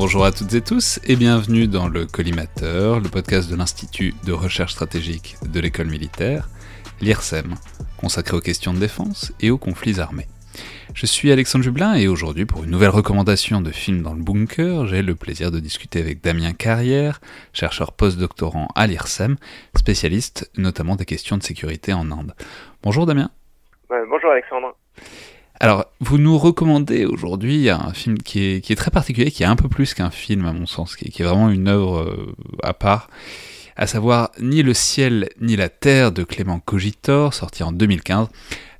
Bonjour à toutes et tous et bienvenue dans le Collimateur, le podcast de l'Institut de recherche stratégique de l'école militaire, l'IRSEM, consacré aux questions de défense et aux conflits armés. Je suis Alexandre Jublin et aujourd'hui pour une nouvelle recommandation de film dans le bunker, j'ai le plaisir de discuter avec Damien Carrière, chercheur postdoctorant à l'IRSEM, spécialiste notamment des questions de sécurité en Inde. Bonjour Damien. bonjour Alexandre. Alors, vous nous recommandez aujourd'hui un film qui est, très particulier, qui est un peu plus qu'un film à mon sens, qui est, vraiment une œuvre euh, à part, à savoir Ni le ciel ni la terre de Clément Cogitor, sorti en 2015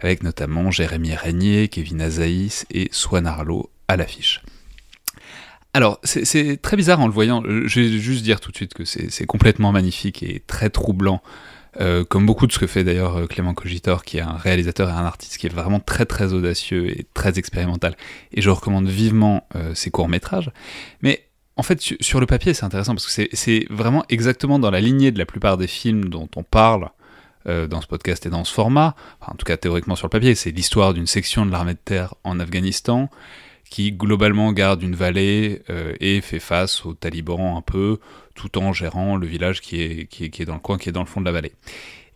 avec notamment Jérémy Régnier, Kevin Azaïs et Swan Arlo à l'affiche. Alors, c'est très bizarre en le voyant, je vais juste dire tout de suite que c'est complètement magnifique et très troublant, euh, comme beaucoup de ce que fait d'ailleurs euh, Clément Cogitor, qui est un réalisateur et un artiste qui est vraiment très très audacieux et très expérimental, et je recommande vivement euh, ses courts-métrages. Mais en fait, sur le papier, c'est intéressant parce que c'est vraiment exactement dans la lignée de la plupart des films dont on parle dans ce podcast et dans ce format, en tout cas théoriquement sur le papier, c'est l'histoire d'une section de l'armée de terre en Afghanistan qui globalement garde une vallée euh, et fait face aux talibans un peu, tout en gérant le village qui est, qui est, dans le coin, qui est dans le fond de la vallée.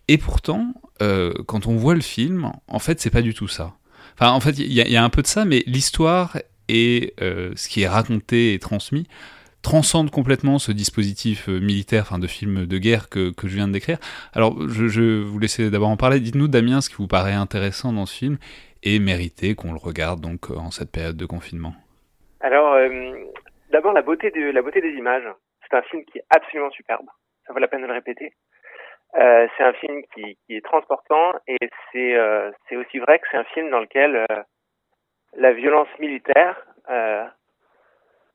Et pourtant, euh, quand on voit le film, en fait, c'est pas du tout ça. Enfin, en fait, il y, a un peu de ça, mais l'histoire et ce qui est raconté et transmis transcende complètement ce dispositif euh, militaire, enfin de film de guerre que, que je viens de décrire. Alors, je, je vous laisser d'abord en parler. Dites-nous, Damien, ce qui vous paraît intéressant dans ce film et mérité qu'on le regarde donc en cette période de confinement. Alors, euh, d'abord la beauté la beauté des images. C'est un film qui est absolument superbe. Ça vaut la peine de le répéter. Euh, c'est un film qui, est transportant et c'est euh, aussi vrai que c'est un film dans lequel euh, la violence militaire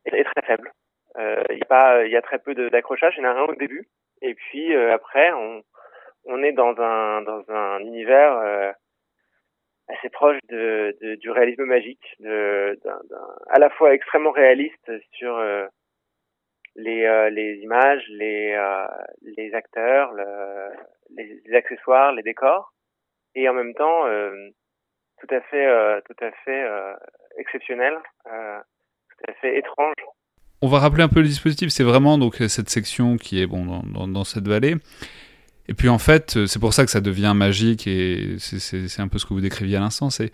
est, très faible. Euh, il y a très peu d'accrochage. Il y en a un au début, et puis euh, après, on, on est dans un dans un univers euh, assez proche de, de, du réalisme magique, de, à la fois extrêmement réaliste sur les, les images, les, les acteurs, le, les, accessoires, les décors, et en même temps tout à fait, tout à fait exceptionnel, tout à fait étrange on va rappeler un peu le dispositif. C'est vraiment donc cette section qui est bon dans, dans, cette vallée. Et puis en fait, c'est pour ça que ça devient magique et c'est un peu ce que vous décriviez à l'instant. C'est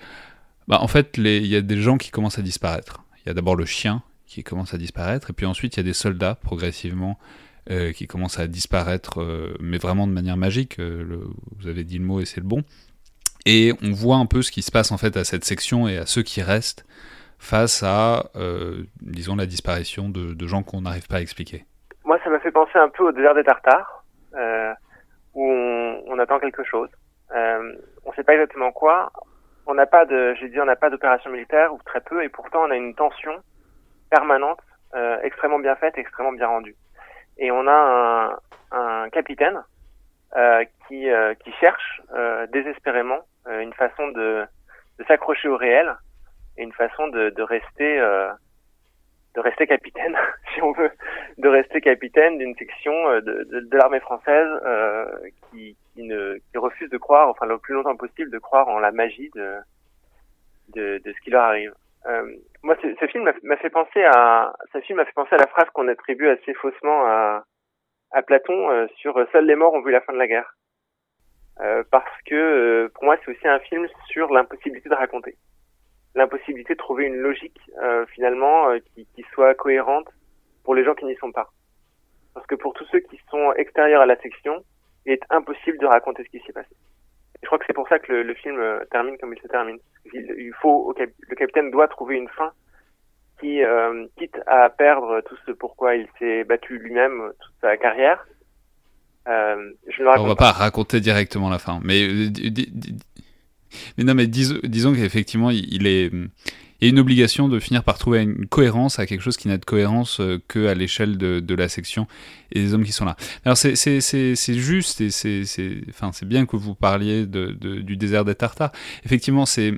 bah, en fait, il y a des gens qui commencent à disparaître. Il y a d'abord le chien qui commence à disparaître, et puis ensuite il y a des soldats progressivement euh, qui commencent à disparaître, euh, mais vraiment de manière magique. Euh, vous avez dit le mot et c'est le bon. Et on voit un peu ce qui se passe en fait à cette section et à ceux qui restent face à, euh, disons, la disparition de, de gens qu'on n'arrive pas à expliquer Moi, ça m'a fait penser un peu au désert des Tartares, euh, où on, on, attend quelque chose. Euh, on ne sait pas exactement quoi. On n'a pas de, j'ai dit, on n'a pas d'opération militaire ou très peu, et pourtant on a une tension permanente, euh, extrêmement bien faite, extrêmement bien rendue. Et on a un, un capitaine euh, qui, euh, qui cherche désespérément une façon de, de s'accrocher au réel et une façon de, de rester euh, de rester capitaine, si on veut, de rester capitaine d'une section euh, de, de, de l'armée française euh, qui, qui, ne, qui refuse de croire, enfin le plus longtemps possible, de croire en la magie de, de, de ce qui leur arrive. Euh, moi, ce, ce film m'a fait penser à, ce film m'a fait penser à la phrase qu'on attribue assez faussement à, à Platon euh, sur "Seuls les morts ont vu la fin de la guerre". parce que pour moi, c'est aussi un film sur l'impossibilité de raconter, l'impossibilité de trouver une logique finalement qui, qui soit cohérente pour les gens qui n'y sont pas. Parce que pour tous ceux qui sont extérieurs à la section, il est impossible de raconter ce qui s'est passé. je crois que c'est pour ça que le, film euh, termine comme il se termine. Il, faut, le capitaine doit trouver une fin qui, euh, quitte à perdre tout ce pourquoi il s'est battu lui-même toute sa carrière. Euh, je ne On va pas. raconter directement la fin, mais euh, mais non, mais disons qu'effectivement, il est y a une obligation de finir par trouver une cohérence à quelque chose qui n'a de cohérence euh, que à l'échelle de, la section et des hommes qui sont là. Alors c'est juste et c'est bien que vous parliez de, du désert des Tartares. Effectivement, c'est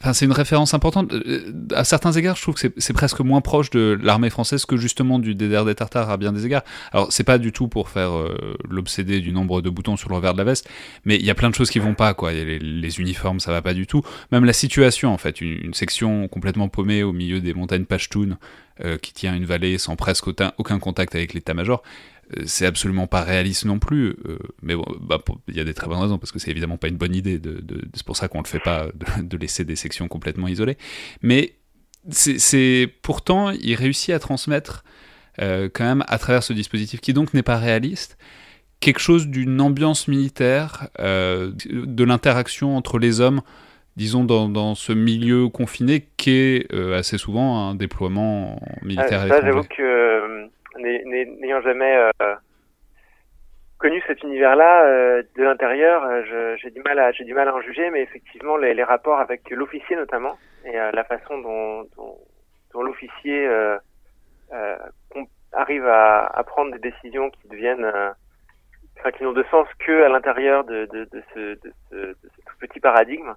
Enfin, c'est une référence importante. Euh, à certains égards, je trouve que c'est presque moins proche de l'armée française que justement du désert des Tartares à bien des égards. Alors, c'est pas du tout pour faire euh, l'obsédé du nombre de boutons sur le revers de la veste, mais il y a plein de choses qui vont pas, quoi. Les, uniformes, ça va pas du tout. Même la situation, en fait, une, section complètement paumée au milieu des montagnes Pashtun, euh, qui tient une vallée sans presque aucun contact avec l'état-major. Euh, c'est absolument pas réaliste non plus, euh, mais bon, bah, il y a des très bonnes raisons parce que c'est évidemment pas une bonne idée. De, c'est pour ça qu'on le fait pas de, laisser des sections complètement isolées. Mais c'est pourtant il réussit à transmettre euh, quand même à travers ce dispositif qui donc n'est pas réaliste quelque chose d'une ambiance militaire, de l'interaction entre les hommes disons, dans, ce milieu confiné qui est assez souvent un déploiement militaire. Ah, ça, j'avoue que n'ayant jamais euh, connu cet univers-là euh, de l'intérieur, euh, j'ai du mal à j'ai du mal à en juger, mais effectivement les, les rapports avec l'officier notamment et la façon dont, dont, dont l'officier arrive à, à, prendre des décisions qui deviennent enfin, qui n'ont de sens que à l'intérieur de, de, de, ce, de, ce, de ce tout petit paradigme,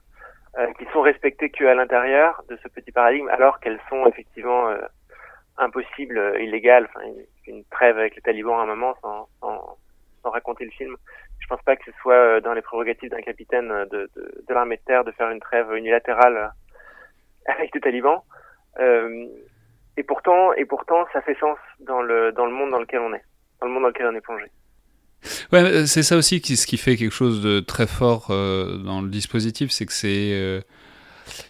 qui sont respectées que à l'intérieur de ce petit paradigme, alors qu'elles sont effectivement euh, illégal. Enfin, une trêve avec les talibans à un moment sans, sans, raconter le film. Je pense pas que ce soit euh, dans les prérogatives d'un capitaine de, de, de l'armée de terre de faire une trêve unilatérale euh, avec les talibans. Euh, et pourtant, et pourtant, ça fait sens dans le dans le monde dans lequel on est, dans le monde dans lequel on est plongé. Ouais, c'est ça aussi qui, ce qui fait quelque chose de très fort euh, dans le dispositif, c'est que c'est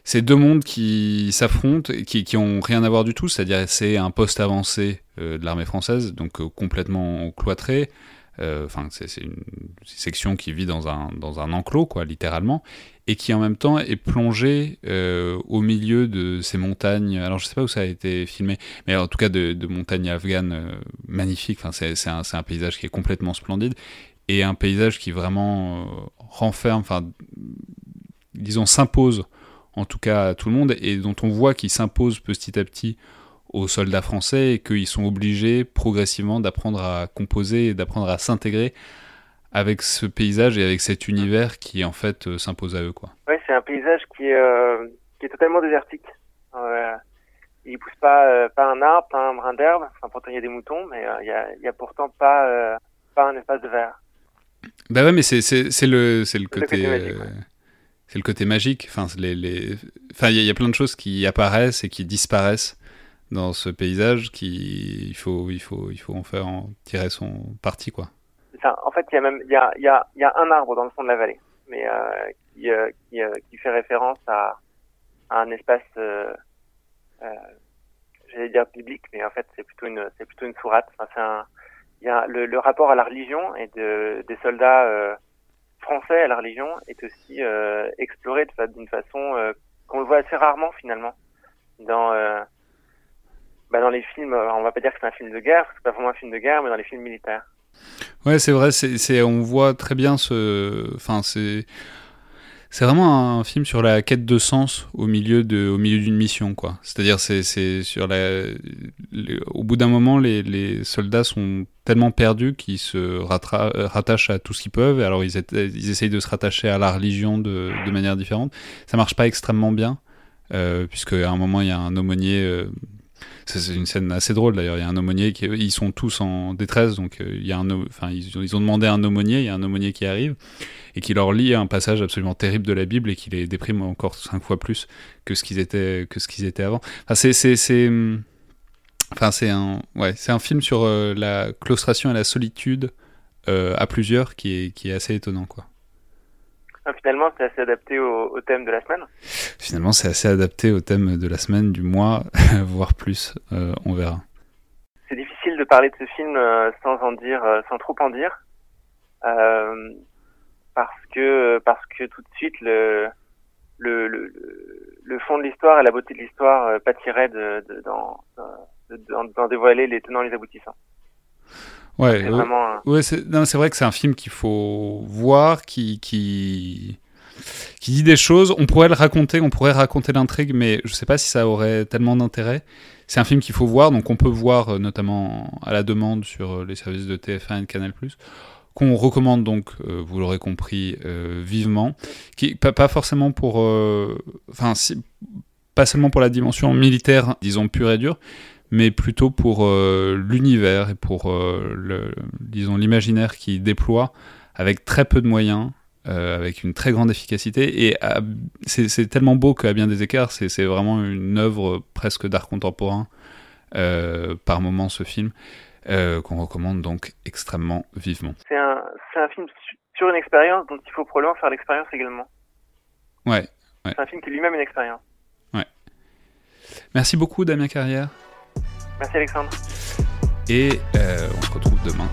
c'est deux mondes qui s'affrontent, qui, qui ont rien à voir du tout, c'est-à-dire c'est un poste avancé euh, de l'armée française, donc euh, complètement cloîtré. Euh, enfin, c'est une section qui vit dans un, dans un enclos, quoi, littéralement, et qui en même temps est plongée au milieu de ces montagnes. Alors, je sais pas où ça a été filmé, mais en tout cas de, de montagnes afghanes magnifiques. Enfin, c'est un, un, paysage qui est complètement splendide et un paysage qui vraiment renferme, enfin, disons, s'impose en tout cas à tout le monde, et dont on voit qu'ils s'imposent petit à petit aux soldats français et qu'ils sont obligés progressivement d'apprendre à composer et d'apprendre à s'intégrer avec ce paysage et avec cet univers qui en fait euh, s'impose à eux quoi. Ouais, c'est un paysage qui est, euh, qui est totalement désertique. Euh, il pousse pas pas un arbre, pas un brin d'herbe. Enfin, pourtant il y a des moutons, mais il y, a, y a pourtant pas pas un espace de verre. Bah ouais, mais c'est c'est le c'est le côté, c'est le côté magique. Enfin, il y, a plein de choses qui apparaissent et qui disparaissent dans ce paysage. Qui, il faut, il faut, il faut en faire tirer son parti, quoi. En fait, il y a même, il y a, y y a un arbre dans le fond de la vallée, mais euh, qui, euh, euh, qui, fait référence à, un espace, j'allais dire biblique, mais en fait, c'est plutôt une, c'est plutôt une sourate. Enfin, un, y a le, rapport à la religion et de, des soldats français à la religion est aussi euh, exploré d'une façon euh, qu'on le voit assez rarement finalement dans euh, bah dans les films. On va pas dire que c'est un film de guerre, c'est pas vraiment un film de guerre, mais dans les films militaires. Ouais, c'est vrai. C'est on voit très bien ce. Enfin, c'est c'est vraiment un film sur la quête de sens au milieu de, au milieu d'une mission, quoi. C'est, c'est sur la, au bout d'un moment, les, les, soldats sont tellement perdus qu'ils se rattachent à tout ce qu'ils peuvent. Alors, ils, essayent de se rattacher à la religion de, manière différente. Ça marche pas extrêmement bien, euh, puisque à un moment, il y a un aumônier. Euh, c'est une scène assez drôle d'ailleurs. Il y a un aumônier qui, ils sont tous en détresse, donc euh, il y a enfin ils, ont demandé un aumônier. Il y a un aumônier qui arrive et qui leur lit un passage absolument terrible de la Bible et qui les déprime encore cinq fois plus que ce qu'ils étaient que ce qu'ils étaient avant. Enfin, c'est c'est enfin c'est un ouais c'est un film sur euh, la claustration et la solitude à plusieurs qui est, qui est assez étonnant. quoi. Ah, finalement, c'est assez adapté au, thème de la semaine? Finalement, c'est assez adapté au thème de la semaine, du mois, voire plus, on verra. C'est difficile de parler de ce film sans en dire, sans trop en dire. parce que parce que tout de suite le le, le, le fond de l'histoire et la beauté de l'histoire euh, pâtiraient de, de, d'en, dévoiler les tenants et les aboutissants. Ouais, c'est vraiment, ouais, vrai que c'est un film qu'il faut voir, qui, qui, qui dit des choses. On pourrait le raconter, on pourrait raconter l'intrigue, mais je sais pas si ça aurait tellement d'intérêt. C'est un film qu'il faut voir, donc on peut voir euh, notamment à la demande sur euh, les services de TF1 et de Canal+ qu'on recommande donc, euh, vous l'aurez compris, euh, vivement, qui pas, pas forcément pour, enfin, pas seulement pour la dimension militaire, disons pure et dure, mais plutôt pour l'univers et pour le, disons l'imaginaire qui déploie avec très peu de moyens. avec une très grande efficacité et c'est tellement beau qu'à bien des écarts c'est vraiment une œuvre presque d'art contemporain par moment ce film euh, qu'on recommande donc extrêmement vivement. C'est un, un, film sur une expérience dont il faut probablement faire l'expérience également. Ouais. C'est un film qui est lui-même une expérience. Ouais. Merci beaucoup Damien Carrière. Merci Alexandre. Et euh, on se retrouve demain